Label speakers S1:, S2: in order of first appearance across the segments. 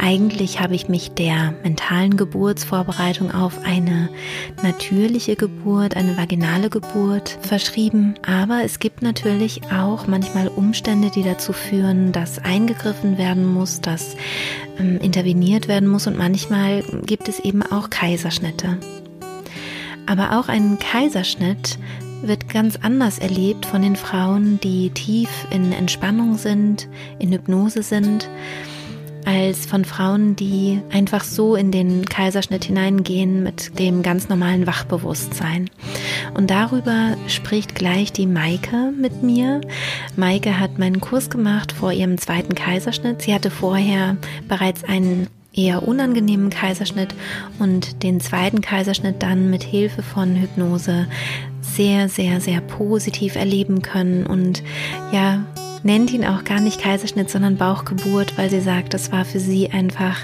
S1: Eigentlich habe ich mich der mentalen Geburtsvorbereitung auf eine natürliche Geburt, eine vaginale Geburt verschrieben. Aber es gibt natürlich auch manchmal Umstände, die dazu führen, dass eingegriffen werden muss, dass ähm, interveniert werden muss und manchmal gibt es eben auch Kaiserschnitte. Aber auch ein Kaiserschnitt wird ganz anders erlebt von den Frauen, die tief in Entspannung sind, in Hypnose sind als von Frauen, die einfach so in den Kaiserschnitt hineingehen mit dem ganz normalen Wachbewusstsein. Und darüber spricht gleich die Maike mit mir. Maike hat meinen Kurs gemacht vor ihrem zweiten Kaiserschnitt. Sie hatte vorher bereits einen eher unangenehmen Kaiserschnitt und den zweiten Kaiserschnitt dann mit Hilfe von Hypnose sehr, sehr, sehr positiv erleben können und ja, nennt ihn auch gar nicht Kaiserschnitt, sondern Bauchgeburt, weil sie sagt, das war für sie einfach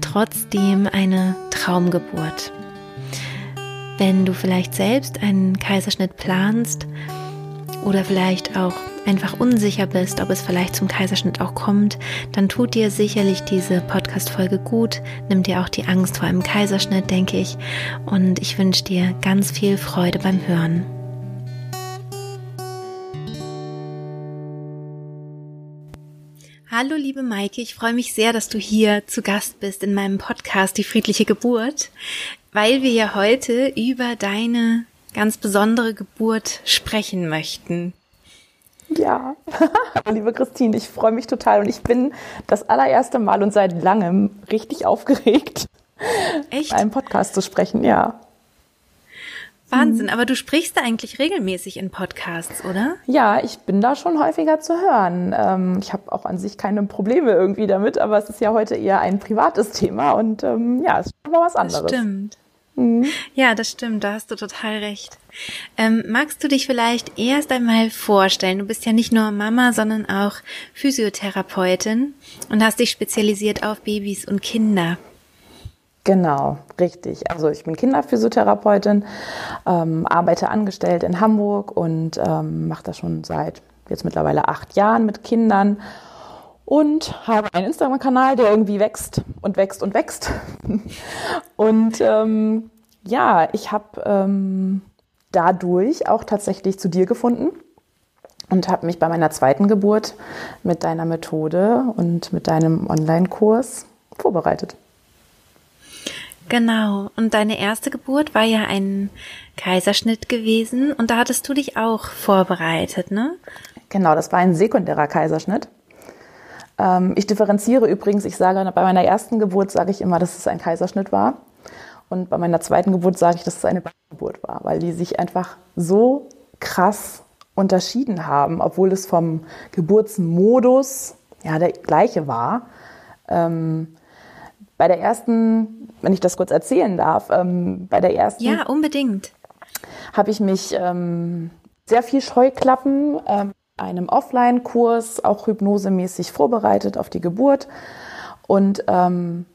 S1: trotzdem eine Traumgeburt. Wenn du vielleicht selbst einen Kaiserschnitt planst oder vielleicht auch einfach unsicher bist, ob es vielleicht zum Kaiserschnitt auch kommt, dann tut dir sicherlich diese Podcast-Folge gut, nimmt dir auch die Angst vor einem Kaiserschnitt, denke ich, und ich wünsche dir ganz viel Freude beim Hören. Hallo liebe Maike, ich freue mich sehr, dass du hier zu Gast bist in meinem Podcast Die friedliche Geburt, weil wir ja heute über deine ganz besondere Geburt sprechen möchten.
S2: Ja, liebe Christine, ich freue mich total und ich bin das allererste Mal und seit langem richtig aufgeregt, Echt? einen Podcast zu sprechen, ja.
S1: Wahnsinn, mhm. aber du sprichst da eigentlich regelmäßig in Podcasts, oder?
S2: Ja, ich bin da schon häufiger zu hören. Ähm, ich habe auch an sich keine Probleme irgendwie damit, aber es ist ja heute eher ein privates Thema und ähm, ja, es ist schon mal was anderes.
S1: Das stimmt. Mhm. Ja, das stimmt, da hast du total recht. Ähm, magst du dich vielleicht erst einmal vorstellen? Du bist ja nicht nur Mama, sondern auch Physiotherapeutin und hast dich spezialisiert auf Babys und Kinder.
S2: Genau, richtig. Also ich bin Kinderphysiotherapeutin, ähm, arbeite angestellt in Hamburg und ähm, mache das schon seit jetzt mittlerweile acht Jahren mit Kindern und habe einen Instagram-Kanal, der irgendwie wächst und wächst und wächst. und ähm, ja, ich habe ähm, dadurch auch tatsächlich zu dir gefunden und habe mich bei meiner zweiten Geburt mit deiner Methode und mit deinem Online-Kurs vorbereitet.
S1: Genau. Und deine erste Geburt war ja ein Kaiserschnitt gewesen und da hattest du dich auch vorbereitet, ne?
S2: Genau, das war ein sekundärer Kaiserschnitt. Ähm, ich differenziere übrigens, ich sage, bei meiner ersten Geburt sage ich immer, dass es ein Kaiserschnitt war. Und bei meiner zweiten Geburt sage ich, dass es eine Geburt war, weil die sich einfach so krass unterschieden haben, obwohl es vom Geburtsmodus ja der gleiche war. Ähm, bei der ersten, wenn ich das kurz erzählen darf, ähm, bei der ersten.
S1: Ja, unbedingt.
S2: Habe ich mich ähm, sehr viel Scheuklappen, ähm, einem Offline-Kurs, auch hypnosemäßig vorbereitet auf die Geburt. Und ähm,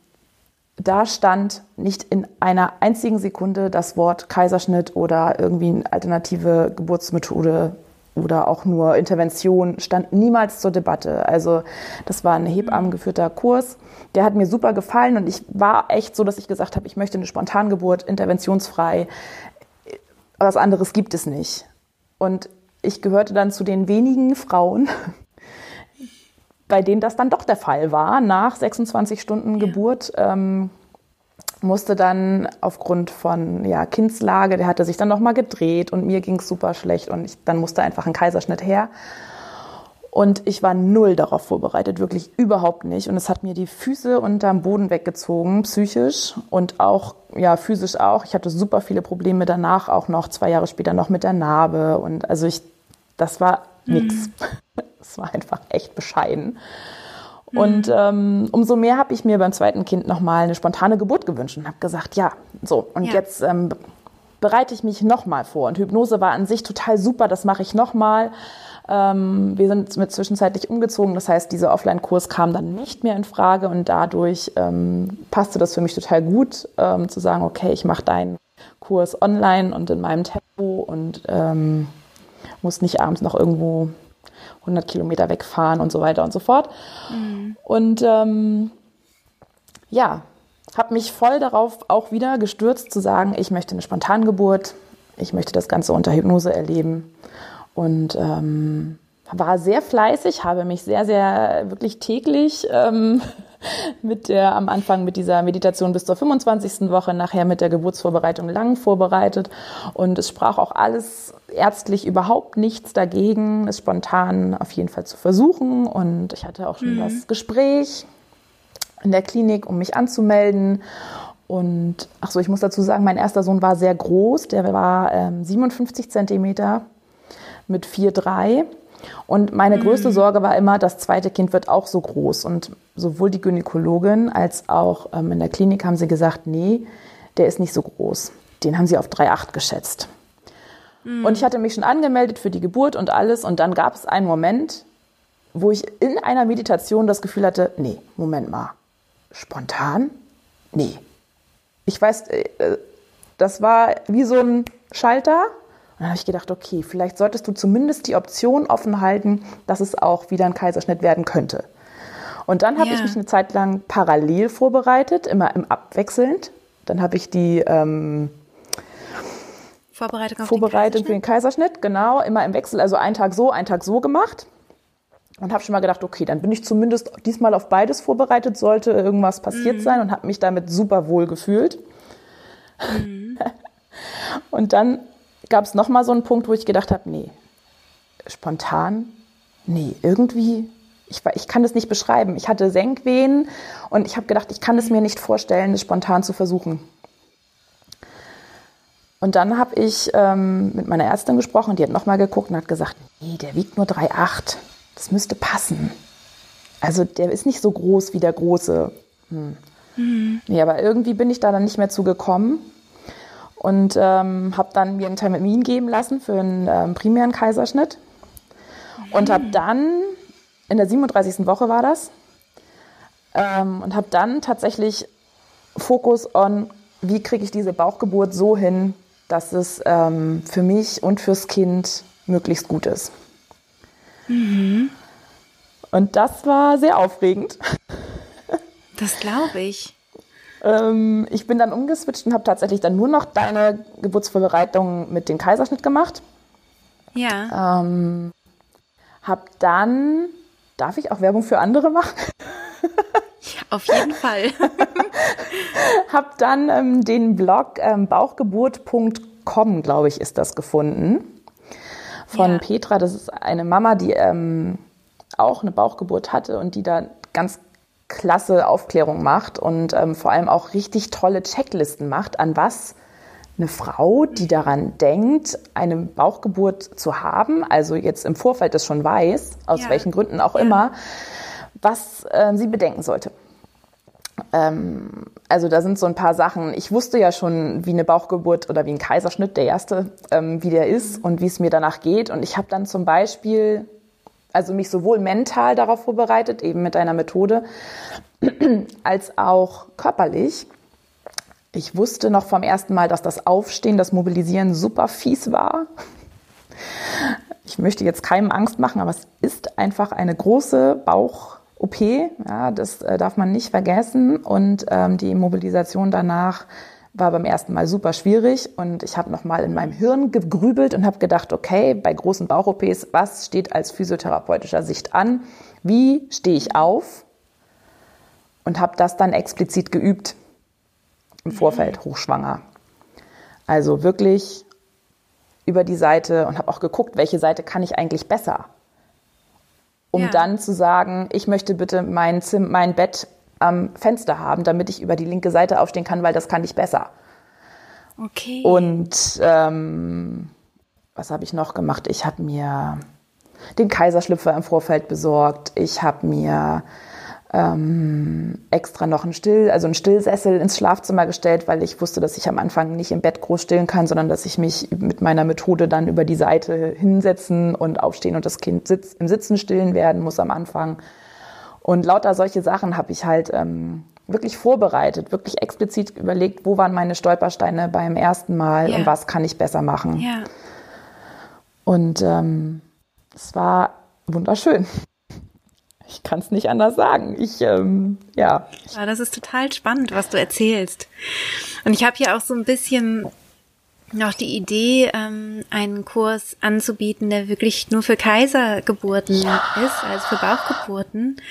S2: da stand nicht in einer einzigen Sekunde das Wort Kaiserschnitt oder irgendwie eine alternative Geburtsmethode oder auch nur Intervention stand niemals zur Debatte. Also das war ein hebammengeführter Kurs. Der hat mir super gefallen und ich war echt so, dass ich gesagt habe, ich möchte eine Spontangeburt, interventionsfrei. Was anderes gibt es nicht. Und ich gehörte dann zu den wenigen Frauen, bei denen das dann doch der Fall war. Nach 26 Stunden ja. Geburt ähm, musste dann aufgrund von ja, Kindslage, der hatte sich dann nochmal gedreht und mir ging es super schlecht und ich, dann musste einfach ein Kaiserschnitt her. Und ich war null darauf vorbereitet, wirklich überhaupt nicht. Und es hat mir die Füße unterm Boden weggezogen, psychisch und auch, ja, physisch auch. Ich hatte super viele Probleme danach, auch noch zwei Jahre später noch mit der Narbe. Und also ich, das war nix. Mhm. Es war einfach echt bescheiden. Und mhm. ähm, umso mehr habe ich mir beim zweiten Kind nochmal eine spontane Geburt gewünscht und habe gesagt, ja, so, und ja. jetzt ähm, bereite ich mich nochmal vor. Und Hypnose war an sich total super, das mache ich nochmal. Ähm, wir sind mit zwischenzeitlich umgezogen, das heißt, dieser Offline-Kurs kam dann nicht mehr in Frage und dadurch ähm, passte das für mich total gut, ähm, zu sagen, okay, ich mache deinen Kurs online und in meinem Tempo und ähm, muss nicht abends noch irgendwo 100 Kilometer wegfahren und so weiter und so fort. Mhm. Und ähm, ja, habe mich voll darauf auch wieder gestürzt zu sagen, ich möchte eine Spontangeburt, ich möchte das Ganze unter Hypnose erleben und ähm, war sehr fleißig, habe mich sehr, sehr wirklich täglich ähm, mit der am Anfang mit dieser Meditation bis zur 25. Woche, nachher mit der Geburtsvorbereitung lang vorbereitet und es sprach auch alles ärztlich überhaupt nichts dagegen, es spontan auf jeden Fall zu versuchen und ich hatte auch schon mhm. das Gespräch in der Klinik, um mich anzumelden. Und ach so, ich muss dazu sagen, mein erster Sohn war sehr groß. Der war ähm, 57 Zentimeter mit 4,3. Und meine mhm. größte Sorge war immer, das zweite Kind wird auch so groß. Und sowohl die Gynäkologin als auch ähm, in der Klinik haben sie gesagt, nee, der ist nicht so groß. Den haben sie auf 3,8 geschätzt. Mhm. Und ich hatte mich schon angemeldet für die Geburt und alles. Und dann gab es einen Moment, wo ich in einer Meditation das Gefühl hatte, nee, Moment mal, Spontan? Nee. Ich weiß, äh, das war wie so ein Schalter. Dann habe ich gedacht, okay, vielleicht solltest du zumindest die Option offen halten, dass es auch wieder ein Kaiserschnitt werden könnte. Und dann habe ja. ich mich eine Zeit lang parallel vorbereitet, immer im Abwechselnd. Dann habe ich die ähm,
S1: Vorbereitung,
S2: Vorbereitung den für den Kaiserschnitt, genau, immer im Wechsel, also einen Tag so, einen Tag so gemacht und habe schon mal gedacht, okay, dann bin ich zumindest diesmal auf beides vorbereitet, sollte irgendwas passiert mhm. sein und habe mich damit super wohl gefühlt. Mhm. und dann gab es noch mal so einen Punkt, wo ich gedacht habe, nee, spontan, nee, irgendwie, ich, ich kann das nicht beschreiben. Ich hatte Senkwehen und ich habe gedacht, ich kann es mir nicht vorstellen, das spontan zu versuchen. Und dann habe ich ähm, mit meiner Ärztin gesprochen, die hat noch mal geguckt und hat gesagt, nee, der wiegt nur 3,8 das müsste passen. Also der ist nicht so groß wie der große. Hm. Mhm. Nee, aber irgendwie bin ich da dann nicht mehr zugekommen und ähm, habe dann mir einen Termin geben lassen für einen ähm, primären Kaiserschnitt und habe dann, in der 37. Woche war das, ähm, und habe dann tatsächlich Fokus on, wie kriege ich diese Bauchgeburt so hin, dass es ähm, für mich und fürs Kind möglichst gut ist. Mhm. Und das war sehr aufregend.
S1: Das glaube ich.
S2: Ähm, ich bin dann umgeswitcht und habe tatsächlich dann nur noch deine Geburtsvorbereitung mit dem Kaiserschnitt gemacht.
S1: Ja.
S2: Ähm, hab dann, darf ich auch Werbung für andere machen?
S1: Auf jeden Fall.
S2: hab dann ähm, den Blog ähm, bauchgeburt.com, glaube ich, ist das gefunden von ja. Petra. Das ist eine Mama, die ähm, auch eine Bauchgeburt hatte und die da ganz klasse Aufklärung macht und ähm, vor allem auch richtig tolle Checklisten macht, an was eine Frau, die daran denkt, eine Bauchgeburt zu haben, also jetzt im Vorfeld das schon weiß, aus ja. welchen Gründen auch ja. immer, was äh, sie bedenken sollte. Ähm, also da sind so ein paar Sachen. Ich wusste ja schon, wie eine Bauchgeburt oder wie ein Kaiserschnitt, der erste, ähm, wie der ist und wie es mir danach geht. Und ich habe dann zum Beispiel, also mich sowohl mental darauf vorbereitet, eben mit einer Methode, als auch körperlich. Ich wusste noch vom ersten Mal, dass das Aufstehen, das Mobilisieren super fies war. Ich möchte jetzt keinem Angst machen, aber es ist einfach eine große Bauch- OP, ja, das äh, darf man nicht vergessen. Und ähm, die Mobilisation danach war beim ersten Mal super schwierig und ich habe nochmal in meinem Hirn gegrübelt und habe gedacht, okay, bei großen Bauch-OPs, was steht als physiotherapeutischer Sicht an? Wie stehe ich auf? Und habe das dann explizit geübt im Vorfeld, hochschwanger. Also wirklich über die Seite und habe auch geguckt, welche Seite kann ich eigentlich besser um ja. dann zu sagen, ich möchte bitte mein, Zim mein Bett am Fenster haben, damit ich über die linke Seite aufstehen kann, weil das kann ich besser.
S1: Okay.
S2: Und ähm, was habe ich noch gemacht? Ich habe mir den Kaiserschlüpfer im Vorfeld besorgt. Ich habe mir ähm, extra noch ein Still, also ein Stillsessel ins Schlafzimmer gestellt, weil ich wusste, dass ich am Anfang nicht im Bett groß stillen kann, sondern dass ich mich mit meiner Methode dann über die Seite hinsetzen und aufstehen und das Kind sitz, im Sitzen stillen werden muss am Anfang. Und lauter solche Sachen habe ich halt ähm, wirklich vorbereitet, wirklich explizit überlegt, wo waren meine Stolpersteine beim ersten Mal ja. und was kann ich besser machen. Ja. Und ähm, es war wunderschön. Ich kann es nicht anders sagen. Ich, ähm, ja.
S1: ja. Das ist total spannend, was du erzählst. Und ich habe hier auch so ein bisschen noch die Idee, ähm, einen Kurs anzubieten, der wirklich nur für Kaisergeburten ist, also für Bauchgeburten.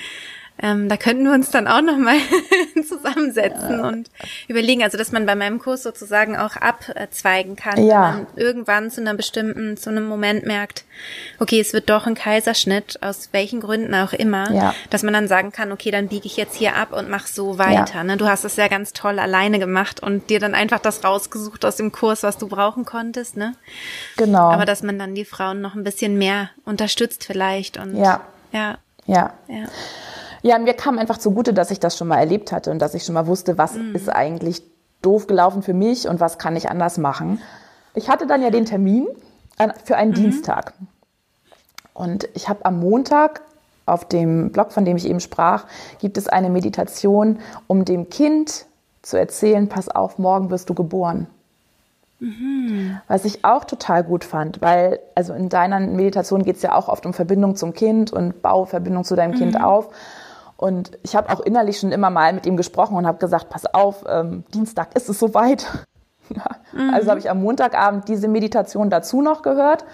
S1: Ähm, da könnten wir uns dann auch nochmal zusammensetzen ja. und überlegen, also dass man bei meinem Kurs sozusagen auch abzweigen kann, ja. wenn man irgendwann zu einer bestimmten, zu einem Moment merkt, okay, es wird doch ein Kaiserschnitt, aus welchen Gründen auch immer, ja. dass man dann sagen kann, okay, dann biege ich jetzt hier ab und mach so weiter. Ne? Du hast es ja ganz toll alleine gemacht und dir dann einfach das rausgesucht aus dem Kurs, was du brauchen konntest, ne?
S2: Genau.
S1: Aber dass man dann die Frauen noch ein bisschen mehr unterstützt vielleicht und
S2: ja.
S1: Ja.
S2: Ja. ja. Ja, mir kam einfach zugute, dass ich das schon mal erlebt hatte und dass ich schon mal wusste, was mhm. ist eigentlich doof gelaufen für mich und was kann ich anders machen. Ich hatte dann ja den Termin für einen mhm. Dienstag. Und ich habe am Montag auf dem Blog, von dem ich eben sprach, gibt es eine Meditation, um dem Kind zu erzählen, pass auf, morgen wirst du geboren. Mhm. Was ich auch total gut fand, weil also in deiner Meditation geht es ja auch oft um Verbindung zum Kind und bau Verbindung zu deinem mhm. Kind auf. Und ich habe auch innerlich schon immer mal mit ihm gesprochen und habe gesagt, pass auf, ähm, Dienstag ist es soweit. mhm. Also habe ich am Montagabend diese Meditation dazu noch gehört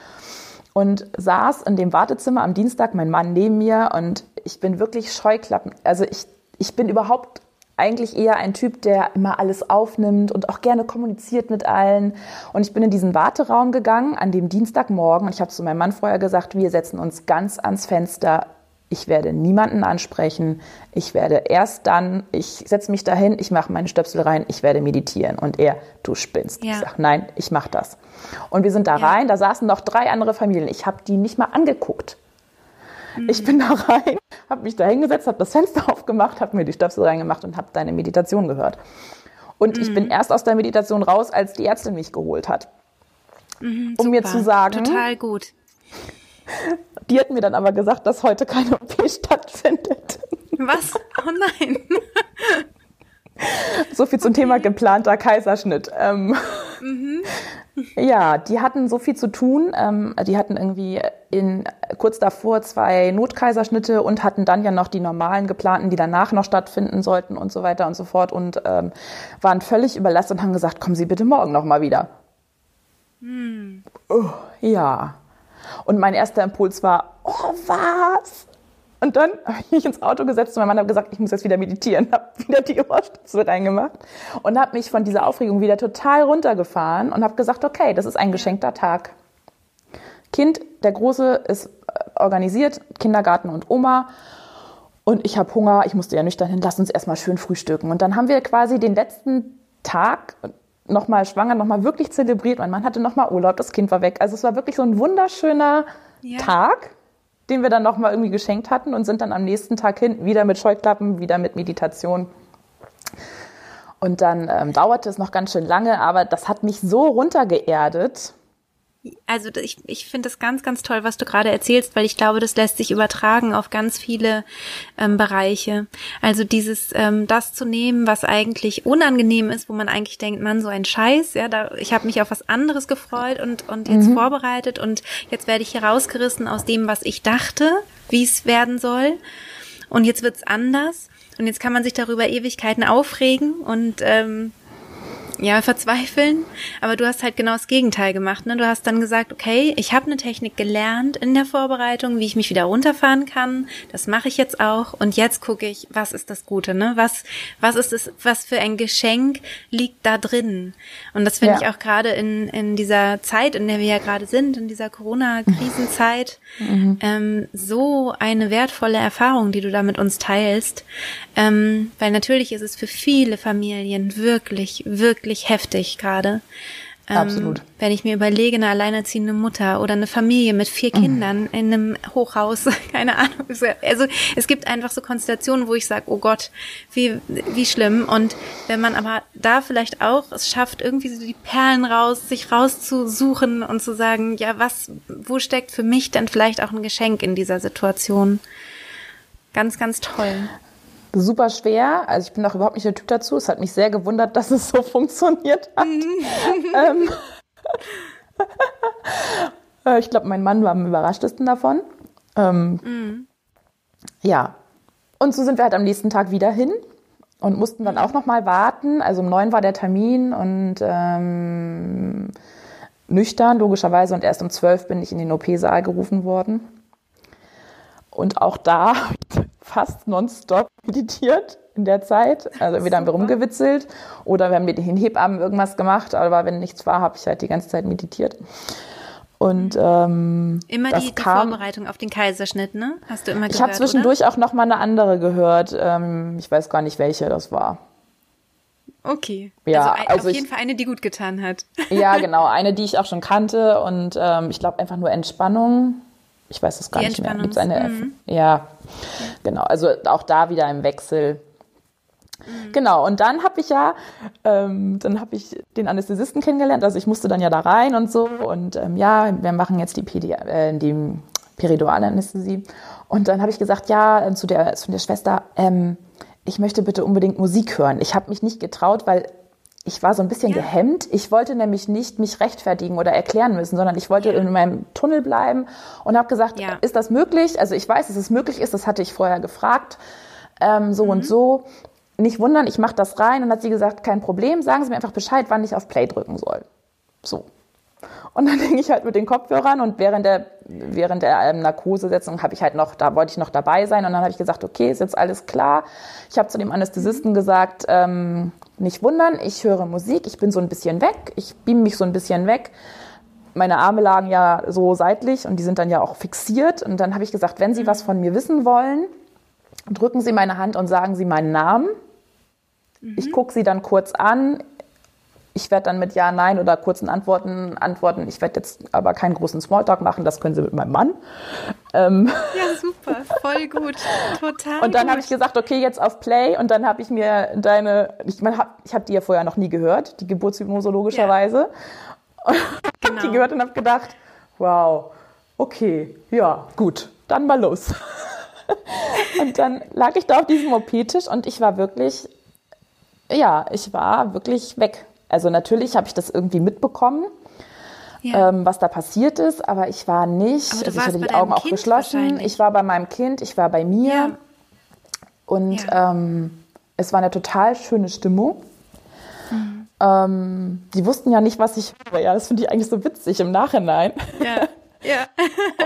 S2: und saß in dem Wartezimmer am Dienstag, mein Mann neben mir und ich bin wirklich Scheuklappen. Also ich, ich bin überhaupt eigentlich eher ein Typ, der immer alles aufnimmt und auch gerne kommuniziert mit allen. Und ich bin in diesen Warteraum gegangen an dem Dienstagmorgen und ich habe zu meinem Mann vorher gesagt, wir setzen uns ganz ans Fenster ich werde niemanden ansprechen, ich werde erst dann, ich setze mich dahin, ich mache meine Stöpsel rein, ich werde meditieren. Und er, du spinnst. Ja. Ich sage, nein, ich mache das. Und wir sind da ja. rein, da saßen noch drei andere Familien. Ich habe die nicht mal angeguckt. Mhm. Ich bin da rein, habe mich da hingesetzt, habe das Fenster aufgemacht, habe mir die Stöpsel reingemacht und habe deine Meditation gehört. Und mhm. ich bin mhm. erst aus der Meditation raus, als die Ärztin mich geholt hat. Mhm, um mir zu sagen,
S1: total gut.
S2: Die hat mir dann aber gesagt, dass heute keine OP stattfindet.
S1: Was? Oh nein.
S2: So viel zum Thema geplanter Kaiserschnitt. Ähm, mhm. Ja, die hatten so viel zu tun. Ähm, die hatten irgendwie in, kurz davor zwei Notkaiserschnitte und hatten dann ja noch die normalen geplanten, die danach noch stattfinden sollten und so weiter und so fort und ähm, waren völlig überlastet und haben gesagt, kommen Sie bitte morgen noch mal wieder. Hm. Oh, ja. Und mein erster Impuls war, oh, was? Und dann habe ich mich ins Auto gesetzt und mein Mann hat gesagt, ich muss jetzt wieder meditieren, habe wieder die Ohrstöpsel reingemacht und habe mich von dieser Aufregung wieder total runtergefahren und habe gesagt, okay, das ist ein geschenkter Tag. Kind, der Große ist äh, organisiert, Kindergarten und Oma. Und ich habe Hunger, ich musste ja nüchtern hin, lass uns erstmal schön frühstücken. Und dann haben wir quasi den letzten Tag, nochmal schwanger, nochmal wirklich zelebriert. Mein Mann hatte nochmal Urlaub, das Kind war weg. Also es war wirklich so ein wunderschöner ja. Tag, den wir dann nochmal irgendwie geschenkt hatten und sind dann am nächsten Tag hin, wieder mit Scheuklappen, wieder mit Meditation. Und dann ähm, dauerte es noch ganz schön lange, aber das hat mich so runtergeerdet
S1: also ich, ich finde das ganz, ganz toll, was du gerade erzählst, weil ich glaube, das lässt sich übertragen auf ganz viele ähm, Bereiche. Also dieses, ähm, das zu nehmen, was eigentlich unangenehm ist, wo man eigentlich denkt, man, so ein Scheiß, ja, da, ich habe mich auf was anderes gefreut und, und jetzt mhm. vorbereitet und jetzt werde ich hier rausgerissen aus dem, was ich dachte, wie es werden soll. Und jetzt wird's anders. Und jetzt kann man sich darüber Ewigkeiten aufregen und ähm, ja, verzweifeln. Aber du hast halt genau das Gegenteil gemacht. Ne? Du hast dann gesagt, okay, ich habe eine Technik gelernt in der Vorbereitung, wie ich mich wieder runterfahren kann. Das mache ich jetzt auch. Und jetzt gucke ich, was ist das Gute, ne? Was, was ist es, was für ein Geschenk liegt da drin? Und das finde ja. ich auch gerade in, in dieser Zeit, in der wir ja gerade sind, in dieser Corona-Krisenzeit, mhm. ähm, so eine wertvolle Erfahrung, die du da mit uns teilst. Ähm, weil natürlich ist es für viele Familien wirklich, wirklich heftig gerade. Ähm, Absolut. Wenn ich mir überlege, eine alleinerziehende Mutter oder eine Familie mit vier Kindern in einem Hochhaus, keine Ahnung. Also es gibt einfach so Konstellationen, wo ich sage, oh Gott, wie, wie schlimm. Und wenn man aber da vielleicht auch es schafft, irgendwie so die Perlen raus, sich rauszusuchen und zu sagen, ja, was, wo steckt für mich denn vielleicht auch ein Geschenk in dieser Situation? Ganz, ganz toll
S2: super schwer. Also ich bin auch überhaupt nicht der Typ dazu. Es hat mich sehr gewundert, dass es so funktioniert hat. ähm, äh, ich glaube, mein Mann war am überraschtesten davon. Ähm, mhm. Ja. Und so sind wir halt am nächsten Tag wieder hin und mussten dann auch noch mal warten. Also um neun war der Termin und ähm, nüchtern logischerweise und erst um zwölf bin ich in den OP-Saal gerufen worden. Und auch da fast nonstop meditiert in der Zeit. Also entweder haben wir rumgewitzelt oder wir haben mit den Hebammen irgendwas gemacht, aber wenn nichts war, habe ich halt die ganze Zeit meditiert. Und ähm,
S1: immer die, die kam, Vorbereitung auf den Kaiserschnitt, ne? Hast du immer gehört?
S2: Ich habe zwischendurch oder? auch noch mal eine andere gehört. Ähm, ich weiß gar nicht, welche das war.
S1: Okay. Ja, also, also auf jeden Fall eine, die gut getan hat.
S2: Ja, genau, eine, die ich auch schon kannte und ähm, ich glaube einfach nur Entspannung ich weiß es gar Die nicht mehr. Gibt's eine, mhm. Ja, genau. Also auch da wieder im Wechsel. Mhm. Genau, und dann habe ich ja, ähm, dann habe ich den Anästhesisten kennengelernt, also ich musste dann ja da rein und so und ähm, ja, wir machen jetzt die, Pedi äh, die periduale Anästhesie und dann habe ich gesagt, ja, zu der, zu der Schwester, ähm, ich möchte bitte unbedingt Musik hören. Ich habe mich nicht getraut, weil ich war so ein bisschen ja. gehemmt. Ich wollte nämlich nicht mich rechtfertigen oder erklären müssen, sondern ich wollte ja. in meinem Tunnel bleiben und habe gesagt, ja. ist das möglich? Also ich weiß, dass es möglich ist, das hatte ich vorher gefragt, ähm, so mhm. und so. Nicht wundern, ich mache das rein. Und hat sie gesagt, kein Problem, sagen Sie mir einfach Bescheid, wann ich auf Play drücken soll. So. Und dann hing ich halt mit den Kopfhörern und während der, während der ähm, Narkosesetzung habe ich halt noch, da wollte ich noch dabei sein und dann habe ich gesagt, okay, ist jetzt alles klar. Ich habe zu dem Anästhesisten gesagt, ähm, nicht wundern, ich höre Musik, ich bin so ein bisschen weg, ich beam mich so ein bisschen weg. Meine Arme lagen ja so seitlich und die sind dann ja auch fixiert. Und dann habe ich gesagt, wenn Sie was von mir wissen wollen, drücken Sie meine Hand und sagen Sie meinen Namen. Ich gucke Sie dann kurz an, ich werde dann mit Ja, Nein oder kurzen Antworten antworten. Ich werde jetzt aber keinen großen Smalltalk machen, das können Sie mit meinem Mann.
S1: Ähm ja, super, voll gut, total.
S2: Und dann habe ich gesagt, okay, jetzt auf Play. Und dann habe ich mir deine, ich meine, hab, ich habe die ja vorher noch nie gehört, die Geburtshypnose logischerweise. Ja. Genau. die gehört und habe gedacht, wow, okay, ja, gut, dann mal los. und dann lag ich da auf diesem OP-Tisch und ich war wirklich, ja, ich war wirklich weg. Also natürlich habe ich das irgendwie mitbekommen, ja. ähm, was da passiert ist, aber ich war nicht, also ich hatte die Augen auch kind geschlossen. Ich war bei meinem Kind, ich war bei mir ja. und ja. ähm, es war eine total schöne Stimmung. Mhm. Ähm, die wussten ja nicht, was ich höre. Ja, das finde ich eigentlich so witzig im Nachhinein. Ja. Ja.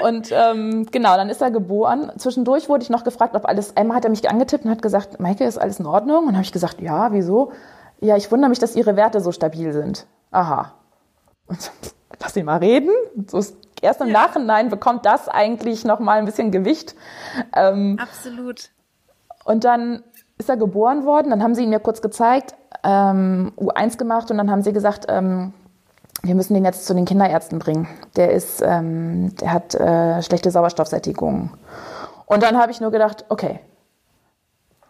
S2: und ähm, genau, dann ist er geboren. Zwischendurch wurde ich noch gefragt, ob alles. Einmal hat er mich angetippt und hat gesagt, Maike, ist alles in Ordnung? Und dann habe ich gesagt, ja, wieso? Ja, ich wundere mich, dass Ihre Werte so stabil sind. Aha. Und lass ihn mal reden. So ist, erst im ja. Nachhinein bekommt das eigentlich noch mal ein bisschen Gewicht.
S1: Ähm, Absolut.
S2: Und dann ist er geboren worden. Dann haben sie ihn mir kurz gezeigt, ähm, U1 gemacht und dann haben sie gesagt, ähm, wir müssen den jetzt zu den Kinderärzten bringen. Der ist, ähm, der hat äh, schlechte Sauerstoffsättigung. Und dann habe ich nur gedacht, okay.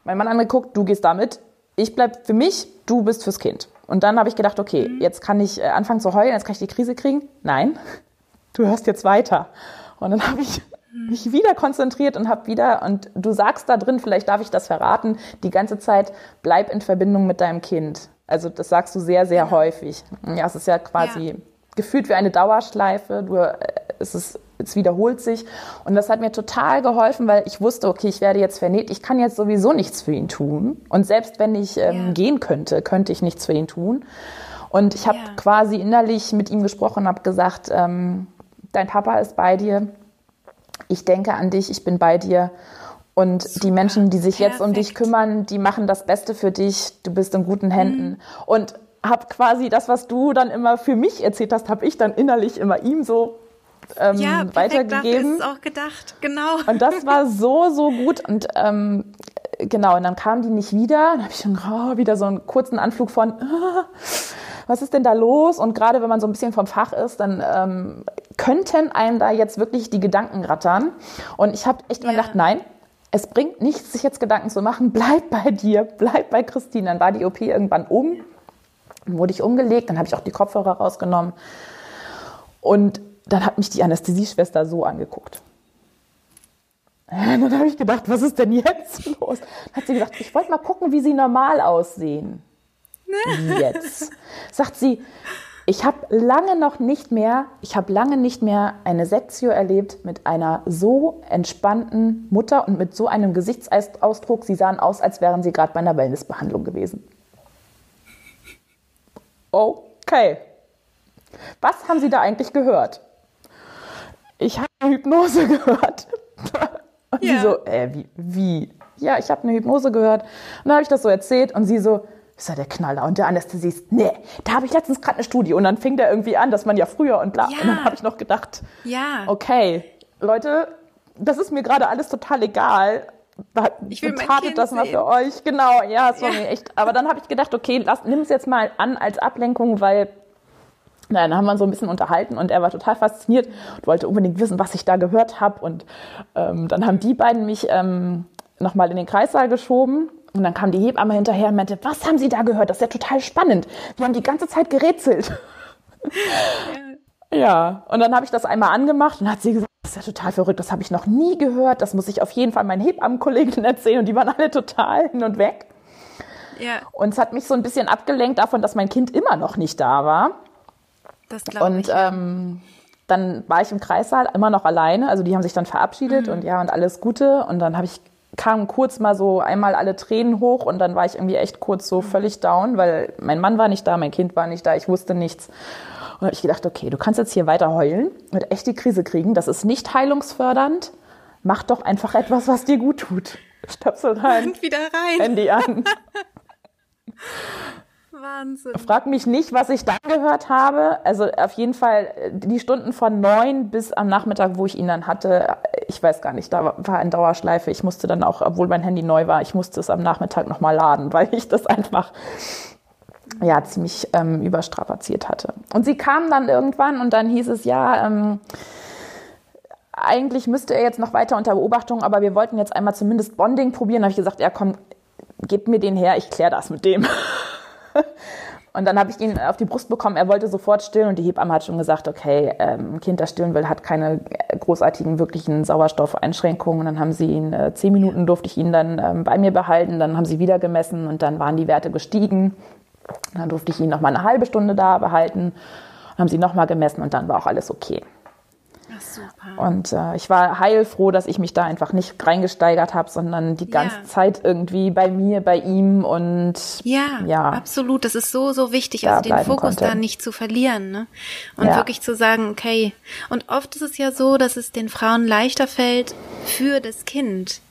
S2: Mein Mann angeguckt, du gehst damit ich bleib für mich, du bist fürs Kind. Und dann habe ich gedacht, okay, mhm. jetzt kann ich äh, anfangen zu heulen, jetzt kann ich die Krise kriegen. Nein, du hörst jetzt weiter. Und dann habe ich mhm. mich wieder konzentriert und habe wieder, und du sagst da drin, vielleicht darf ich das verraten, die ganze Zeit, bleib in Verbindung mit deinem Kind. Also das sagst du sehr, sehr häufig. Ja, es ist ja quasi ja. gefühlt wie eine Dauerschleife. Du, äh, es ist es wiederholt sich. Und das hat mir total geholfen, weil ich wusste, okay, ich werde jetzt vernäht, ich kann jetzt sowieso nichts für ihn tun. Und selbst wenn ich ähm, ja. gehen könnte, könnte ich nichts für ihn tun. Und ich habe ja. quasi innerlich mit ihm gesprochen, habe gesagt, ähm, dein Papa ist bei dir, ich denke an dich, ich bin bei dir. Und Super. die Menschen, die sich Perfekt. jetzt um dich kümmern, die machen das Beste für dich. Du bist in guten Händen. Mhm. Und habe quasi das, was du dann immer für mich erzählt hast, habe ich dann innerlich immer ihm so ähm, ja, weitergegeben.
S1: ist auch gedacht, genau.
S2: Und das war so, so gut. Und ähm, genau, und dann kamen die nicht wieder. Dann habe ich schon oh, wieder so einen kurzen Anflug von, ah, was ist denn da los? Und gerade wenn man so ein bisschen vom Fach ist, dann ähm, könnten einem da jetzt wirklich die Gedanken rattern. Und ich habe echt ja. immer gedacht, nein, es bringt nichts, sich jetzt Gedanken zu machen. Bleib bei dir, bleib bei Christine. Dann war die OP irgendwann um, dann wurde ich umgelegt, dann habe ich auch die Kopfhörer rausgenommen. Und dann hat mich die Anästhesieschwester so angeguckt. Dann habe ich gedacht, was ist denn jetzt los? Dann hat sie gesagt, ich wollte mal gucken, wie sie normal aussehen. Jetzt? Sagt sie, ich habe lange noch nicht mehr, ich habe lange nicht mehr eine Sektio erlebt mit einer so entspannten Mutter und mit so einem Gesichtsausdruck. Sie sahen aus, als wären sie gerade bei einer Wellnessbehandlung gewesen. Okay. Was haben Sie da eigentlich gehört? Ich habe Hypnose gehört. Und ja. sie so, äh, wie, wie? Ja, ich habe eine Hypnose gehört. Und dann habe ich das so erzählt und sie so, ist ja der Knaller. Und der Anästhesist, nee, da habe ich letztens gerade eine Studie. Und dann fing der irgendwie an, dass man ja früher und bla. Ja. Und dann habe ich noch gedacht, ja. okay, Leute, das ist mir gerade alles total egal. Ich will Tatet das mal für euch. Genau, ja, sorry, ja. echt. Aber dann habe ich gedacht, okay, nimm es jetzt mal an als Ablenkung, weil dann haben wir so ein bisschen unterhalten und er war total fasziniert und wollte unbedingt wissen, was ich da gehört habe. Und ähm, dann haben die beiden mich ähm, nochmal in den Kreissaal geschoben. Und dann kam die Hebamme hinterher und meinte, was haben Sie da gehört? Das ist ja total spannend. Die haben die ganze Zeit gerätselt. Ja, ja. und dann habe ich das einmal angemacht und hat sie gesagt, das ist ja total verrückt, das habe ich noch nie gehört. Das muss ich auf jeden Fall meinen Hebammenkolleginnen erzählen. Und die waren alle total hin und weg. Ja. Und es hat mich so ein bisschen abgelenkt davon, dass mein Kind immer noch nicht da war. Das glaube ich. Und ähm, dann war ich im Kreissaal immer noch alleine. Also die haben sich dann verabschiedet mhm. und ja und alles Gute. Und dann habe ich kamen kurz mal so einmal alle Tränen hoch und dann war ich irgendwie echt kurz so mhm. völlig down, weil mein Mann war nicht da, mein Kind war nicht da, ich wusste nichts. Und habe ich gedacht, okay, du kannst jetzt hier weiter heulen und echt die Krise kriegen. Das ist nicht heilungsfördernd. Mach doch einfach etwas, was dir gut tut. Stöpsel rein. Und wieder rein. Handy an. Wahnsinn. Frag mich nicht, was ich dann gehört habe. Also auf jeden Fall die Stunden von neun bis am Nachmittag, wo ich ihn dann hatte, ich weiß gar nicht, da war ein Dauerschleife. Ich musste dann auch, obwohl mein Handy neu war, ich musste es am Nachmittag nochmal laden, weil ich das einfach ja ziemlich ähm, überstrapaziert hatte. Und sie kam dann irgendwann und dann hieß es ja, ähm, eigentlich müsste er jetzt noch weiter unter Beobachtung, aber wir wollten jetzt einmal zumindest Bonding probieren. Da habe ich gesagt, ja komm, gebt mir den her, ich kläre das mit dem. Und dann habe ich ihn auf die Brust bekommen. Er wollte sofort stillen und die Hebamme hat schon gesagt, okay, ähm, ein Kind, das stillen will, hat keine großartigen wirklichen Sauerstoffeinschränkungen. Und dann haben sie ihn, äh, zehn Minuten durfte ich ihn dann ähm, bei mir behalten. Dann haben sie wieder gemessen und dann waren die Werte gestiegen. Dann durfte ich ihn noch mal eine halbe Stunde da behalten. Haben sie noch mal gemessen und dann war auch alles okay. Super. Und äh, ich war heilfroh, dass ich mich da einfach nicht reingesteigert habe, sondern die ganze ja. Zeit irgendwie bei mir, bei ihm und
S1: ja, ja, absolut. Das ist so, so wichtig, also den Fokus konnte. da nicht zu verlieren. Ne? Und ja. wirklich zu sagen, okay. Und oft ist es ja so, dass es den Frauen leichter fällt, für das Kind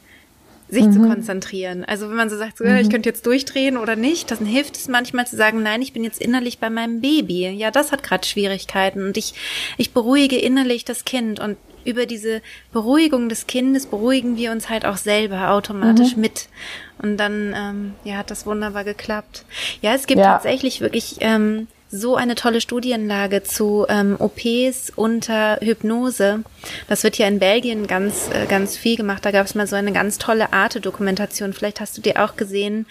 S1: sich mhm. zu konzentrieren. Also wenn man so sagt, so, mhm. ich könnte jetzt durchdrehen oder nicht, dann hilft es manchmal zu sagen, nein, ich bin jetzt innerlich bei meinem Baby. Ja, das hat gerade Schwierigkeiten und ich, ich beruhige innerlich das Kind und über diese Beruhigung des Kindes beruhigen wir uns halt auch selber automatisch mhm. mit. Und dann ähm, ja, hat das wunderbar geklappt. Ja, es gibt ja. tatsächlich wirklich ähm, so eine tolle Studienlage zu ähm, OPs unter Hypnose. Das wird ja in Belgien ganz, äh, ganz viel gemacht. Da gab es mal so eine ganz tolle Arte-Dokumentation. Vielleicht hast du die auch gesehen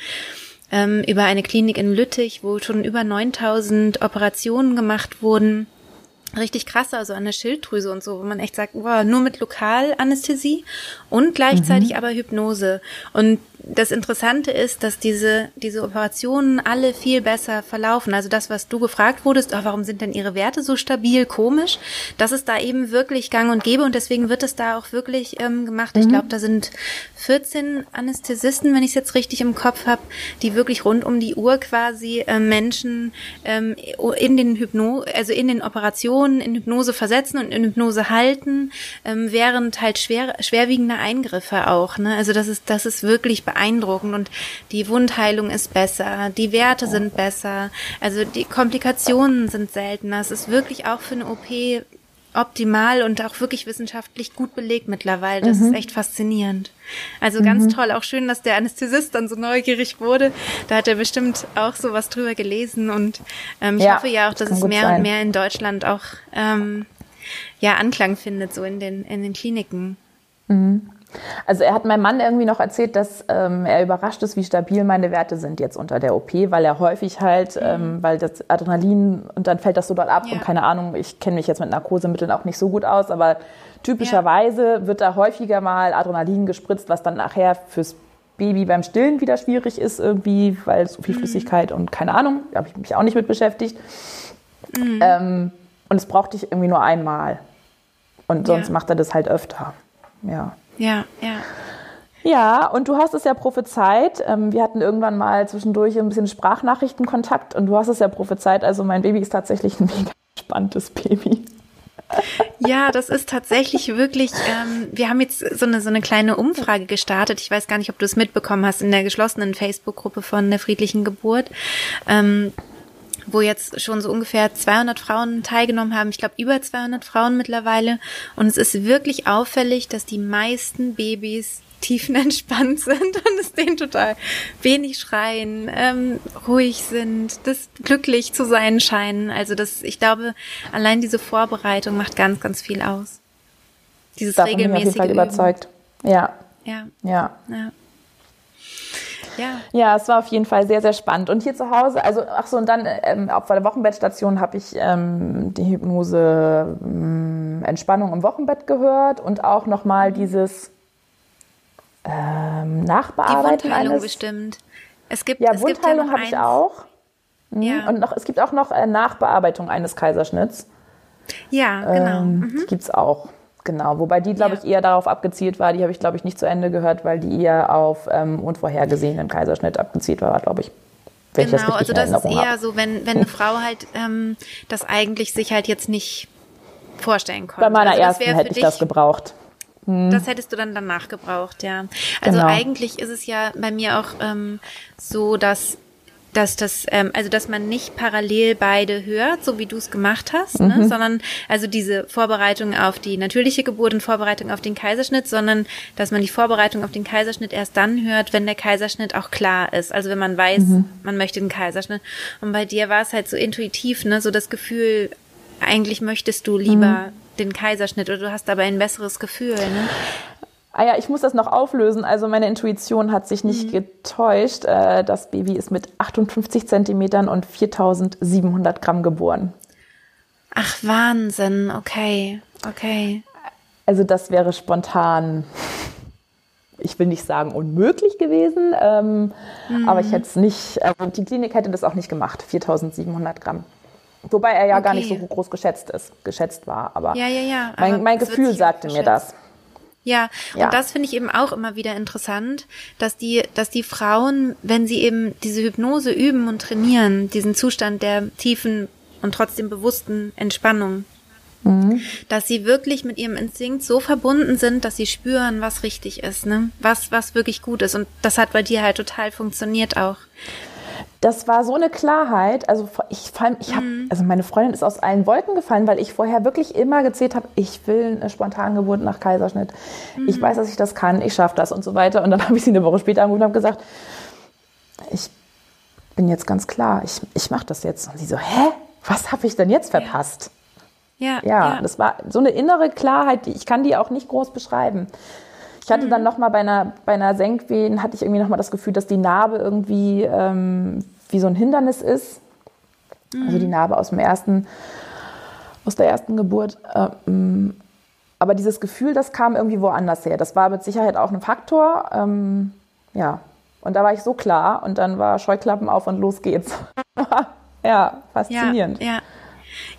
S1: ähm, über eine Klinik in Lüttich, wo schon über 9000 Operationen gemacht wurden richtig krass, also an der Schilddrüse und so, wo man echt sagt, wow, nur mit Lokalanästhesie und gleichzeitig mhm. aber Hypnose. Und das Interessante ist, dass diese, diese Operationen alle viel besser verlaufen. Also das, was du gefragt wurdest, oh, warum sind denn ihre Werte so stabil, komisch, das ist da eben wirklich gang und gäbe und deswegen wird es da auch wirklich ähm, gemacht. Mhm. Ich glaube, da sind 14 Anästhesisten, wenn ich es jetzt richtig im Kopf habe, die wirklich rund um die Uhr quasi äh, Menschen ähm, in den Hypno, also in den Operationen in Hypnose versetzen und in Hypnose halten, ähm, während halt schwer, schwerwiegende Eingriffe auch. Ne? Also das ist, das ist wirklich beeindruckend und die Wundheilung ist besser, die Werte sind besser, also die Komplikationen sind seltener. Es ist wirklich auch für eine OP optimal und auch wirklich wissenschaftlich gut belegt mittlerweile. Das mhm. ist echt faszinierend. Also ganz mhm. toll. Auch schön, dass der Anästhesist dann so neugierig wurde. Da hat er bestimmt auch so was drüber gelesen und ähm, ich ja, hoffe ja auch, dass es mehr sein. und mehr in Deutschland auch ähm, ja Anklang findet, so in den in den Kliniken.
S2: Mhm. Also er hat meinem Mann irgendwie noch erzählt, dass ähm, er überrascht ist, wie stabil meine Werte sind jetzt unter der OP, weil er häufig halt, mhm. ähm, weil das Adrenalin und dann fällt das so dort ab ja. und keine Ahnung, ich kenne mich jetzt mit Narkosemitteln auch nicht so gut aus, aber typischerweise ja. wird da häufiger mal Adrenalin gespritzt, was dann nachher fürs Baby beim Stillen wieder schwierig ist irgendwie, weil so viel mhm. Flüssigkeit und keine Ahnung, da habe ich mich auch nicht mit beschäftigt. Mhm. Ähm, und es brauchte ich irgendwie nur einmal. Und sonst ja. macht er das halt öfter. Ja.
S1: Ja, ja.
S2: Ja, und du hast es ja prophezeit. Ähm, wir hatten irgendwann mal zwischendurch ein bisschen Sprachnachrichtenkontakt und du hast es ja prophezeit. Also mein Baby ist tatsächlich ein mega spannendes Baby.
S1: Ja, das ist tatsächlich wirklich, ähm, wir haben jetzt so eine, so eine kleine Umfrage gestartet. Ich weiß gar nicht, ob du es mitbekommen hast in der geschlossenen Facebook-Gruppe von der friedlichen Geburt. Ähm, wo jetzt schon so ungefähr 200 Frauen teilgenommen haben. Ich glaube über 200 Frauen mittlerweile. Und es ist wirklich auffällig, dass die meisten Babys tiefenentspannt sind und es denen total wenig schreien, ähm, ruhig sind, das glücklich zu sein scheinen. Also das, ich glaube, allein diese Vorbereitung macht ganz, ganz viel aus.
S2: Dieses Davon regelmäßige bin ich auf jeden Fall überzeugt. Ja.
S1: Ja.
S2: Ja. ja. Ja. ja, es war auf jeden Fall sehr, sehr spannend. Und hier zu Hause, also ach so, und dann ähm, auf der Wochenbettstation habe ich ähm, die Hypnose ähm, Entspannung im Wochenbett gehört und auch nochmal dieses ähm, Nachbearbeiten
S1: die eines. bestimmt. Es gibt
S2: ja es Wundheilung ja habe ich auch. Mhm. Ja. Und noch, es gibt auch noch äh, Nachbearbeitung eines Kaiserschnitts.
S1: Ja, genau. Ähm,
S2: mhm. Die gibt's auch. Genau, wobei die, glaube ja. ich, eher darauf abgezielt war. Die habe ich, glaube ich, nicht zu Ende gehört, weil die eher auf ähm, unvorhergesehenen Kaiserschnitt abgezielt war, glaube ich.
S1: Genau, also das ist eher hab. so, wenn, wenn eine Frau halt ähm, das eigentlich sich halt jetzt nicht vorstellen konnte.
S2: Bei meiner
S1: also
S2: ersten hätte ich das gebraucht.
S1: Hm. Das hättest du dann danach gebraucht, ja. Also genau. eigentlich ist es ja bei mir auch ähm, so, dass dass das, ähm, also dass man nicht parallel beide hört, so wie du es gemacht hast, ne? mhm. ne? sondern also diese Vorbereitung auf die natürliche Geburt und Vorbereitung auf den Kaiserschnitt, sondern dass man die Vorbereitung auf den Kaiserschnitt erst dann hört, wenn der Kaiserschnitt auch klar ist. Also wenn man weiß, mhm. man möchte den Kaiserschnitt. Und bei dir war es halt so intuitiv, ne, so das Gefühl, eigentlich möchtest du lieber mhm. den Kaiserschnitt oder du hast aber ein besseres Gefühl, ne?
S2: Ah ja, ich muss das noch auflösen. Also meine Intuition hat sich nicht mhm. getäuscht. Äh, das Baby ist mit 58 Zentimetern und 4700 Gramm geboren.
S1: Ach, Wahnsinn. Okay, okay.
S2: Also das wäre spontan, ich will nicht sagen unmöglich gewesen, ähm, mhm. aber ich hätte es nicht, also die Klinik hätte das auch nicht gemacht, 4700 Gramm. Wobei er ja okay. gar nicht so groß geschätzt ist, geschätzt war. Aber,
S1: ja, ja, ja.
S2: mein, mein Gefühl sagte mir das.
S1: Ja, ja, und das finde ich eben auch immer wieder interessant, dass die, dass die Frauen, wenn sie eben diese Hypnose üben und trainieren, diesen Zustand der tiefen und trotzdem bewussten Entspannung, mhm. dass sie wirklich mit ihrem Instinkt so verbunden sind, dass sie spüren, was richtig ist, ne? Was, was wirklich gut ist. Und das hat bei dir halt total funktioniert auch
S2: das war so eine Klarheit. Also ich ich habe, mhm. also meine Freundin ist aus allen Wolken gefallen, weil ich vorher wirklich immer gezählt habe, ich will eine Spontangeburt nach Kaiserschnitt. Mhm. Ich weiß, dass ich das kann, ich schaffe das und so weiter. Und dann habe ich sie eine Woche später angerufen und habe gesagt, ich bin jetzt ganz klar, ich, ich mache das jetzt. Und sie so, hä? Was habe ich denn jetzt verpasst?
S1: Ja.
S2: Ja, ja, das war so eine innere Klarheit, die ich kann die auch nicht groß beschreiben. Ich hatte mhm. dann noch mal bei einer, bei einer Senkwehen, hatte ich irgendwie noch mal das Gefühl, dass die Narbe irgendwie ähm, wie so ein Hindernis ist. Mhm. Also die Narbe aus dem ersten, aus der ersten Geburt. Ähm, aber dieses Gefühl, das kam irgendwie woanders her. Das war mit Sicherheit auch ein Faktor. Ähm, ja, und da war ich so klar und dann war Scheuklappen auf und los geht's. ja, faszinierend.
S1: Ja, ja.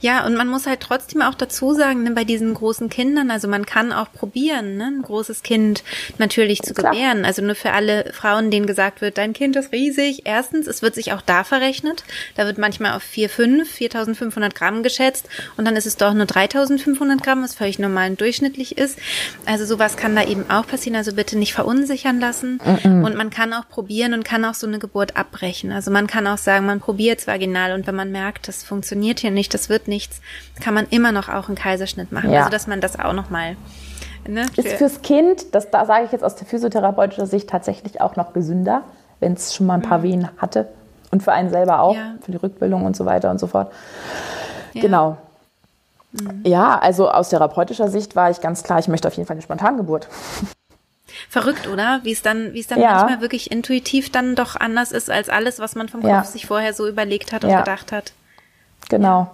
S1: Ja, und man muss halt trotzdem auch dazu sagen, ne, bei diesen großen Kindern, also man kann auch probieren, ne, ein großes Kind natürlich zu Klar. gebären. Also nur für alle Frauen, denen gesagt wird, dein Kind ist riesig. Erstens, es wird sich auch da verrechnet. Da wird manchmal auf 4, 5, 4.500 Gramm geschätzt und dann ist es doch nur 3.500 Gramm, was völlig normal und durchschnittlich ist. Also sowas kann da eben auch passieren. Also bitte nicht verunsichern lassen. Und man kann auch probieren und kann auch so eine Geburt abbrechen. Also man kann auch sagen, man probiert es vaginal und wenn man merkt, das funktioniert hier nicht, das wird nicht nichts, kann man immer noch auch einen Kaiserschnitt machen.
S2: Ja.
S1: Also dass man das auch noch mal
S2: ne, ist fürs Kind, das da sage ich jetzt aus der physiotherapeutischen Sicht tatsächlich auch noch gesünder, wenn es schon mal ein paar mhm. Wehen hatte und für einen selber auch, ja. für die Rückbildung und so weiter und so fort. Ja. Genau. Mhm. Ja, also aus therapeutischer Sicht war ich ganz klar, ich möchte auf jeden Fall eine Spontangeburt.
S1: Verrückt, oder? Wie es dann, wie es dann ja. manchmal wirklich intuitiv dann doch anders ist als alles, was man vom Kopf ja. sich vorher so überlegt hat und ja. gedacht hat.
S2: Genau.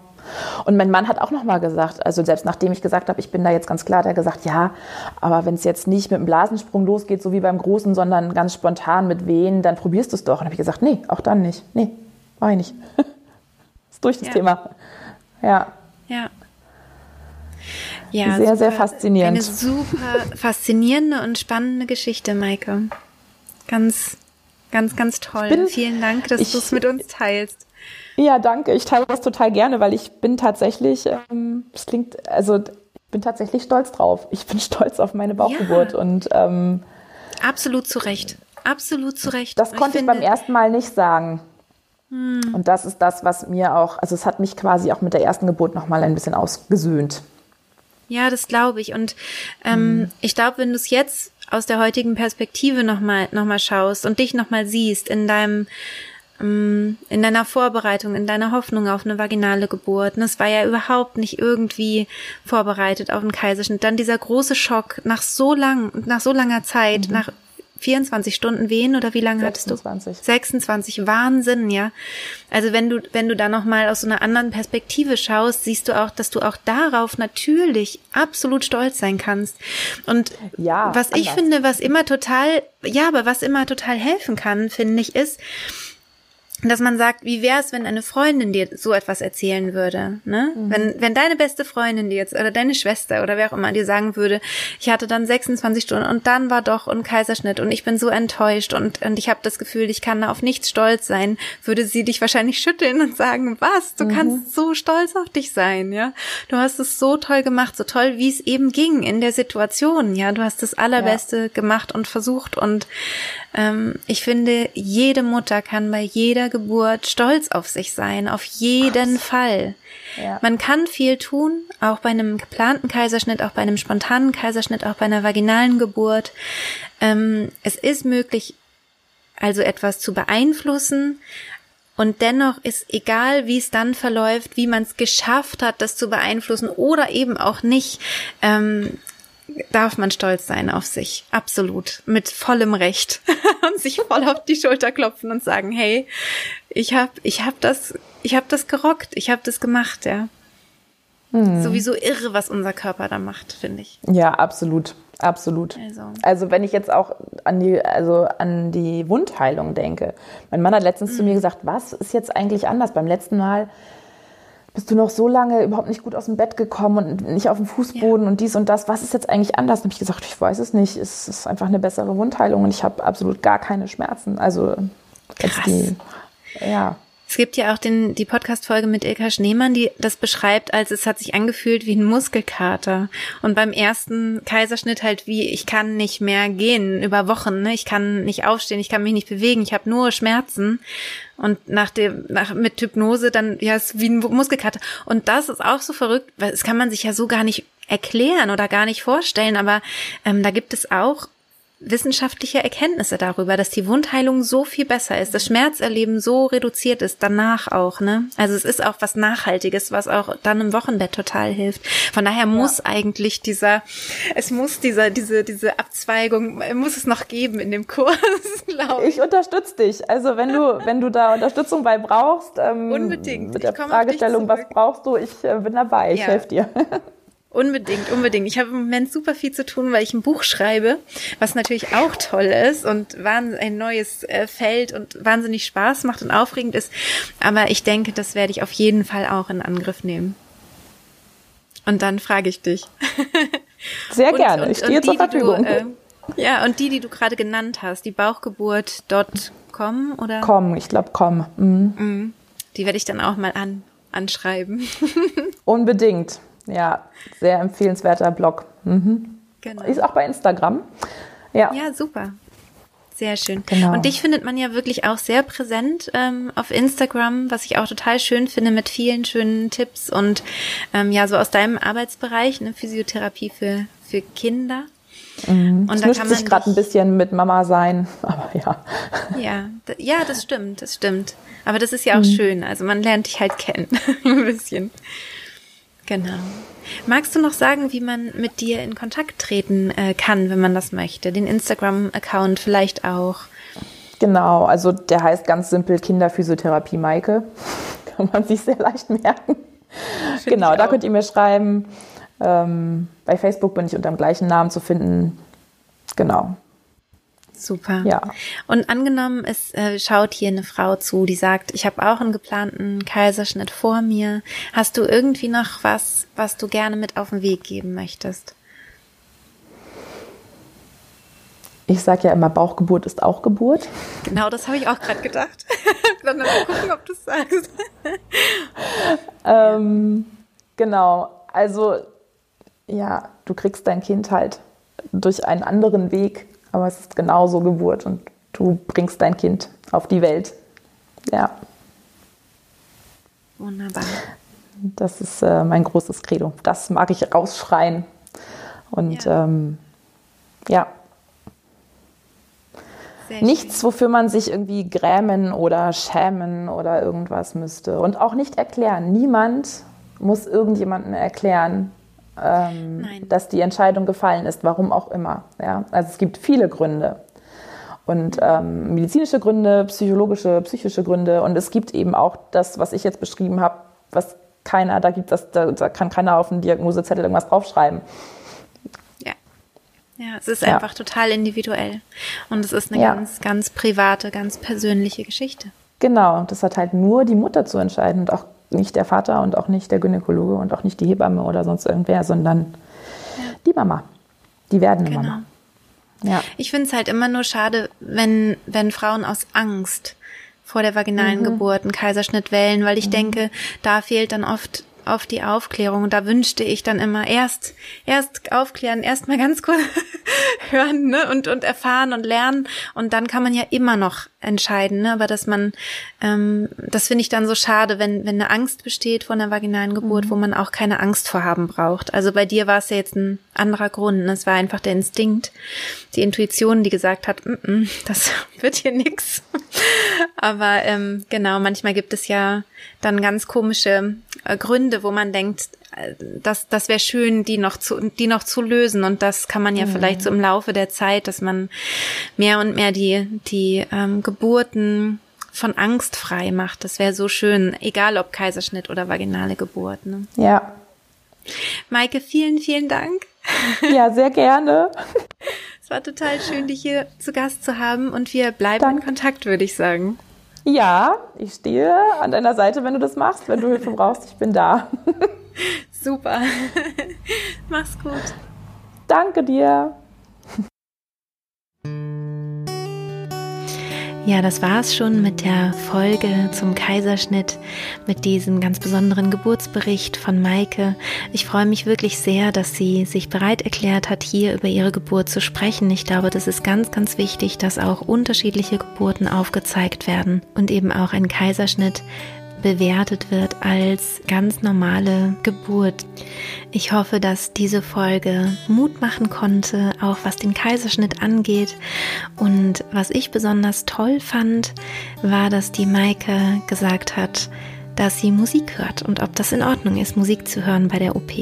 S2: Und mein Mann hat auch noch mal gesagt, also selbst nachdem ich gesagt habe, ich bin da jetzt ganz klar, der hat gesagt, ja, aber wenn es jetzt nicht mit einem Blasensprung losgeht, so wie beim Großen, sondern ganz spontan mit Wehen, dann probierst du es doch. Und habe ich gesagt, nee, auch dann nicht. Nee, mach ich nicht. ist durch das Thema. Ja.
S1: Ja.
S2: Ja, sehr, super, sehr faszinierend.
S1: Eine super faszinierende und spannende Geschichte, Maike. Ganz, ganz, ganz toll. Bin, Vielen Dank, dass du es mit uns teilst.
S2: Ja, danke. Ich teile das total gerne, weil ich bin tatsächlich, ähm, es klingt, also ich bin tatsächlich stolz drauf. Ich bin stolz auf meine Bauchgeburt ja. und ähm,
S1: absolut zu Recht. Absolut zu Recht.
S2: Das konnte ich, ich beim ersten Mal nicht sagen. Hm. Und das ist das, was mir auch, also es hat mich quasi auch mit der ersten Geburt nochmal ein bisschen ausgesöhnt.
S1: Ja, das glaube ich. Und ähm, mhm. ich glaube, wenn du es jetzt aus der heutigen Perspektive nochmal noch mal schaust und dich nochmal siehst in deinem ähm, in deiner Vorbereitung, in deiner Hoffnung auf eine vaginale Geburt. Und es war ja überhaupt nicht irgendwie vorbereitet auf einen Kaiserschnitt. Dann dieser große Schock nach so lang, nach so langer Zeit, mhm. nach 24 Stunden wehen oder wie lange 26. hattest du? 26. Wahnsinn, ja. Also wenn du, wenn du da nochmal aus so einer anderen Perspektive schaust, siehst du auch, dass du auch darauf natürlich absolut stolz sein kannst. Und ja, was anders. ich finde, was immer total, ja, aber was immer total helfen kann, finde ich, ist, dass man sagt, wie wäre es, wenn eine Freundin dir so etwas erzählen würde, ne? Mhm. Wenn wenn deine beste Freundin dir jetzt oder deine Schwester oder wer auch immer dir sagen würde, ich hatte dann 26 Stunden und dann war doch ein Kaiserschnitt und ich bin so enttäuscht und und ich habe das Gefühl, ich kann auf nichts stolz sein, würde sie dich wahrscheinlich schütteln und sagen, was? Du mhm. kannst so stolz auf dich sein, ja? Du hast es so toll gemacht, so toll, wie es eben ging in der Situation, ja? Du hast das allerbeste ja. gemacht und versucht und ähm, ich finde, jede Mutter kann bei jeder Geburt stolz auf sich sein, auf jeden Ach. Fall. Ja. Man kann viel tun, auch bei einem geplanten Kaiserschnitt, auch bei einem spontanen Kaiserschnitt, auch bei einer vaginalen Geburt. Ähm, es ist möglich, also etwas zu beeinflussen. Und dennoch ist egal, wie es dann verläuft, wie man es geschafft hat, das zu beeinflussen oder eben auch nicht, ähm, darf man stolz sein auf sich. Absolut. Mit vollem Recht. und sich voll auf die Schulter klopfen und sagen, hey, ich hab, ich hab das, ich hab das gerockt. Ich hab das gemacht, ja. Hm. Sowieso irre, was unser Körper da macht, finde ich.
S2: Ja, absolut. Absolut. Also. also. wenn ich jetzt auch an die, also an die Wundheilung denke. Mein Mann hat letztens mhm. zu mir gesagt, was ist jetzt eigentlich anders? Beim letzten Mal bist du noch so lange überhaupt nicht gut aus dem Bett gekommen und nicht auf dem Fußboden ja. und dies und das. Was ist jetzt eigentlich anders? Und habe ich gesagt, ich weiß es nicht. Es ist einfach eine bessere Wundheilung und ich habe absolut gar keine Schmerzen. Also
S1: Krass. Die, ja. Es gibt ja auch den, die Podcast-Folge mit Ilka Schneemann, die das beschreibt, als es hat sich angefühlt wie ein Muskelkater. Und beim ersten Kaiserschnitt halt wie, ich kann nicht mehr gehen über Wochen, ne? ich kann nicht aufstehen, ich kann mich nicht bewegen, ich habe nur Schmerzen. Und nach dem, nach, mit Hypnose dann, ja, ist wie ein Muskelkater. Und das ist auch so verrückt, weil das kann man sich ja so gar nicht erklären oder gar nicht vorstellen, aber ähm, da gibt es auch wissenschaftliche Erkenntnisse darüber, dass die Wundheilung so viel besser ist, das Schmerzerleben so reduziert ist, danach auch, ne? Also es ist auch was Nachhaltiges, was auch dann im Wochenbett total hilft. Von daher muss ja. eigentlich dieser, es muss dieser, diese, diese Abzweigung, muss es noch geben in dem Kurs,
S2: glaube ich. Ich unterstütze dich. Also wenn du, wenn du da Unterstützung bei brauchst, ähm,
S1: Unbedingt.
S2: mit der Fragestellung, was brauchst du, ich äh, bin dabei, ich ja. helfe dir.
S1: Unbedingt, unbedingt. Ich habe im Moment super viel zu tun, weil ich ein Buch schreibe, was natürlich auch toll ist und ein neues äh, Feld und wahnsinnig Spaß macht und aufregend ist. Aber ich denke, das werde ich auf jeden Fall auch in Angriff nehmen. Und dann frage ich dich.
S2: Sehr gerne. Und, und, ich stehe zur Verfügung.
S1: Äh, ja, und die, die du gerade genannt hast, die Bauchgeburt.com oder?
S2: Com, ich glaube com. Mhm.
S1: mhm. Die werde ich dann auch mal an, anschreiben.
S2: Unbedingt. Ja, sehr empfehlenswerter Blog. Mhm. Genau. Ist auch bei Instagram.
S1: Ja, ja super. Sehr schön. Genau. Und dich findet man ja wirklich auch sehr präsent ähm, auf Instagram, was ich auch total schön finde, mit vielen schönen Tipps und ähm, ja, so aus deinem Arbeitsbereich, eine Physiotherapie für, für Kinder.
S2: Mhm. Und da kann man sich gerade ein bisschen mit Mama sein, aber ja.
S1: Ja, ja, das stimmt, das stimmt. Aber das ist ja auch mhm. schön. Also man lernt dich halt kennen, ein bisschen. Genau. Magst du noch sagen, wie man mit dir in Kontakt treten äh, kann, wenn man das möchte? Den Instagram-Account vielleicht auch?
S2: Genau, also der heißt ganz simpel Kinderphysiotherapie Maike. Kann man sich sehr leicht merken. Find genau, da könnt ihr mir schreiben. Ähm, bei Facebook bin ich unter dem gleichen Namen zu finden. Genau.
S1: Super. Ja. Und angenommen, es äh, schaut hier eine Frau zu, die sagt, ich habe auch einen geplanten Kaiserschnitt vor mir. Hast du irgendwie noch was, was du gerne mit auf den Weg geben möchtest?
S2: Ich sage ja immer, Bauchgeburt ist auch Geburt.
S1: Genau, das habe ich auch gerade gedacht. Dann mal gucken, ob du es sagst.
S2: ähm, genau, also ja, du kriegst dein Kind halt durch einen anderen Weg aber es ist genauso Geburt und du bringst dein Kind auf die Welt. Ja.
S1: Wunderbar.
S2: Das ist äh, mein großes Credo. Das mag ich rausschreien. Und ja. Ähm, ja. Nichts, wofür man sich irgendwie grämen oder schämen oder irgendwas müsste. Und auch nicht erklären. Niemand muss irgendjemandem erklären, ähm, dass die Entscheidung gefallen ist, warum auch immer. Ja? Also es gibt viele Gründe. Und ähm, medizinische Gründe, psychologische, psychische Gründe. Und es gibt eben auch das, was ich jetzt beschrieben habe, was keiner, da gibt das, da, da kann keiner auf einen Diagnosezettel irgendwas draufschreiben.
S1: Ja. Ja, es ist ja. einfach total individuell. Und es ist eine ja. ganz, ganz private, ganz persönliche Geschichte.
S2: Genau, das hat halt nur die Mutter zu entscheiden und auch nicht der Vater und auch nicht der Gynäkologe und auch nicht die Hebamme oder sonst irgendwer, sondern die Mama, die werdende genau. Mama.
S1: Ja. Ich finde es halt immer nur schade, wenn, wenn Frauen aus Angst vor der vaginalen mhm. Geburt einen Kaiserschnitt wählen, weil ich mhm. denke, da fehlt dann oft auf die Aufklärung. Da wünschte ich dann immer erst, erst aufklären, erst mal ganz kurz hören, ne, und, und erfahren und lernen. Und dann kann man ja immer noch entscheiden, ne, aber dass man, ähm, das finde ich dann so schade, wenn, wenn eine Angst besteht vor einer vaginalen Geburt, mhm. wo man auch keine Angst vorhaben braucht. Also bei dir war es ja jetzt ein anderer Grund. Ne? Es war einfach der Instinkt, die Intuition, die gesagt hat, mm -mm, das wird hier nix. aber ähm, genau, manchmal gibt es ja dann ganz komische äh, Gründe, wo man denkt, äh, das, das wäre schön, die noch zu, die noch zu lösen. Und das kann man ja mhm. vielleicht so im Laufe der Zeit, dass man mehr und mehr die, die ähm, Geburten von Angst frei macht. Das wäre so schön, egal ob Kaiserschnitt oder vaginale Geburt. Ne?
S2: Ja.
S1: Maike, vielen, vielen Dank.
S2: Ja, sehr gerne.
S1: Es war total schön, dich hier zu Gast zu haben und wir bleiben Danke. in Kontakt, würde ich sagen.
S2: Ja, ich stehe an deiner Seite, wenn du das machst. Wenn du Hilfe brauchst, ich bin da.
S1: Super. Mach's gut.
S2: Danke dir.
S1: Ja, das war's schon mit der Folge zum Kaiserschnitt, mit diesem ganz besonderen Geburtsbericht von Maike. Ich freue mich wirklich sehr, dass sie sich bereit erklärt hat, hier über ihre Geburt zu sprechen. Ich glaube, das ist ganz, ganz wichtig, dass auch unterschiedliche Geburten aufgezeigt werden und eben auch ein Kaiserschnitt bewertet wird als ganz normale Geburt. Ich hoffe, dass diese Folge Mut machen konnte, auch was den Kaiserschnitt angeht. Und was ich besonders toll fand, war, dass die Maike gesagt hat, dass sie Musik hört und ob das in Ordnung ist, Musik zu hören bei der OP.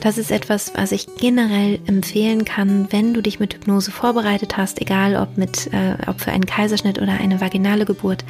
S1: Das ist etwas, was ich generell empfehlen kann, wenn du dich mit Hypnose vorbereitet hast, egal ob mit, äh, ob für einen Kaiserschnitt oder eine vaginale Geburt,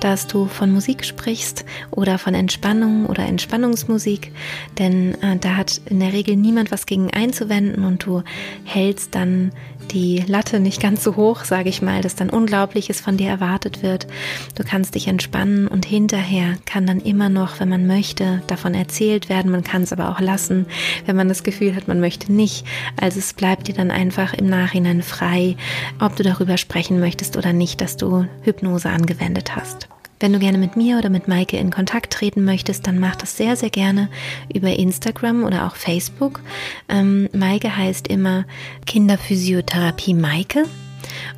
S1: dass du von Musik sprichst oder von Entspannung oder Entspannungsmusik, denn äh, da hat in der Regel niemand was gegen einzuwenden und du hältst dann die Latte nicht ganz so hoch, sage ich mal, dass dann Unglaubliches von dir erwartet wird. Du kannst dich entspannen und hinterher kann dann immer noch, wenn man möchte, davon erzählt werden. Man kann es aber auch lassen, wenn man das Gefühl hat, man möchte nicht. Also es bleibt dir dann einfach im Nachhinein frei, ob du darüber sprechen möchtest oder nicht, dass du Hypnose angewendet hast. Wenn du gerne mit mir oder mit Maike in Kontakt treten möchtest, dann mach das sehr, sehr gerne über Instagram oder auch Facebook. Ähm, Maike heißt immer Kinderphysiotherapie Maike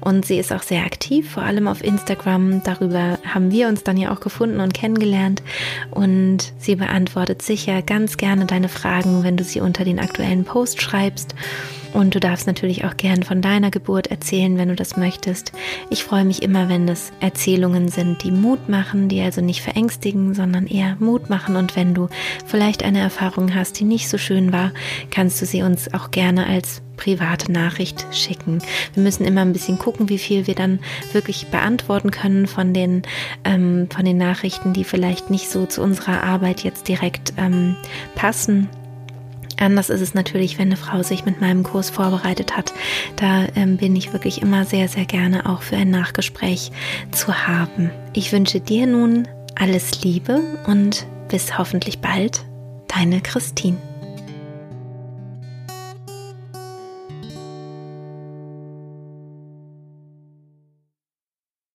S1: Und sie ist auch sehr aktiv, vor allem auf Instagram. Darüber haben wir uns dann ja auch gefunden und kennengelernt. Und sie beantwortet sicher ganz gerne deine Fragen, wenn du sie unter den aktuellen Post schreibst. Und du darfst natürlich auch gern von deiner Geburt erzählen, wenn du das möchtest. Ich freue mich immer, wenn das Erzählungen sind, die Mut machen, die also nicht verängstigen, sondern eher Mut machen. Und wenn du vielleicht eine Erfahrung hast, die nicht so schön war, kannst du sie uns auch gerne als private Nachricht schicken. Wir müssen immer ein bisschen gucken, wie viel wir dann wirklich beantworten können von den, ähm, von den Nachrichten, die vielleicht nicht so zu unserer Arbeit jetzt direkt ähm, passen. Anders ist es natürlich, wenn eine Frau sich mit meinem Kurs vorbereitet hat. Da ähm, bin ich wirklich immer sehr, sehr gerne auch für ein Nachgespräch zu haben. Ich wünsche dir nun alles Liebe und bis hoffentlich bald, deine Christine.